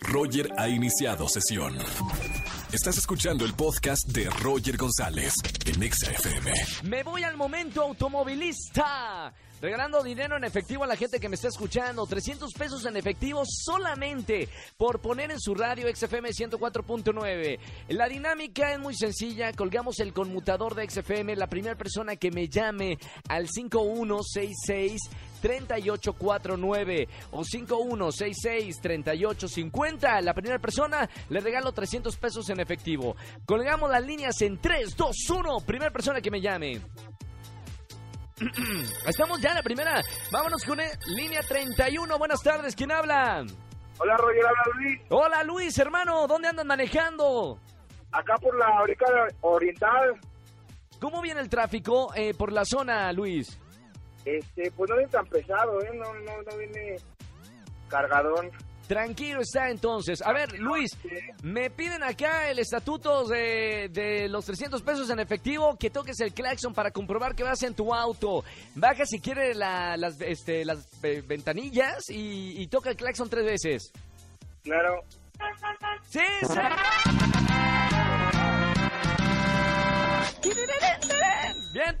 Roger ha iniciado sesión. Estás escuchando el podcast de Roger González en Exa FM. Me voy al momento automovilista. Regalando dinero en efectivo a la gente que me está escuchando. 300 pesos en efectivo solamente por poner en su radio XFM 104.9. La dinámica es muy sencilla. Colgamos el conmutador de XFM. La primera persona que me llame al 5166 3849 o 5166 3850. La primera persona le regalo 300 pesos en efectivo. Colgamos las líneas en 3, 2, 1. Primera persona que me llame. Estamos ya en la primera. Vámonos con línea 31. Buenas tardes. ¿Quién habla? Hola Roger, habla Luis. Hola Luis, hermano. ¿Dónde andan manejando? Acá por la Orica Oriental, ¿Cómo viene el tráfico eh, por la zona, Luis? Este, pues no viene tan pesado, ¿eh? No, no, no viene cargadón. Tranquilo está entonces. A ver, Luis, me piden acá el estatuto de, de los 300 pesos en efectivo, que toques el claxon para comprobar que vas en tu auto. Baja si quiere la- las, este, las eh, ventanillas y, y toca el claxon tres veces. Claro. ¡Sí, sí!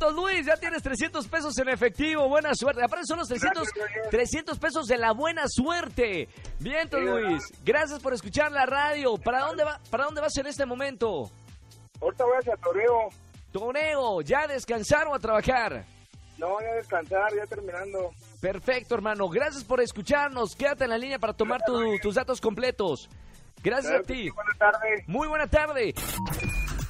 Luis, ya tienes 300 pesos en efectivo. Buena suerte. Aparte son los 300, Gracias, Roger. 300 pesos de la buena suerte. Vientos, Sí, Luis. Gracias por escuchar la radio. ¿Para dónde, va, ¿Para dónde vas en este momento? Ahorita voy hacia Toreo. Toreo, ¿ya a descansar o a trabajar? No, ya a descansar, ya terminando. Perfecto, hermano. Gracias por escucharnos. Quédate en la línea para tomar tu- tus datos completos. Gracias Claro a ti. sí, Buenas tardes. Muy buena tarde.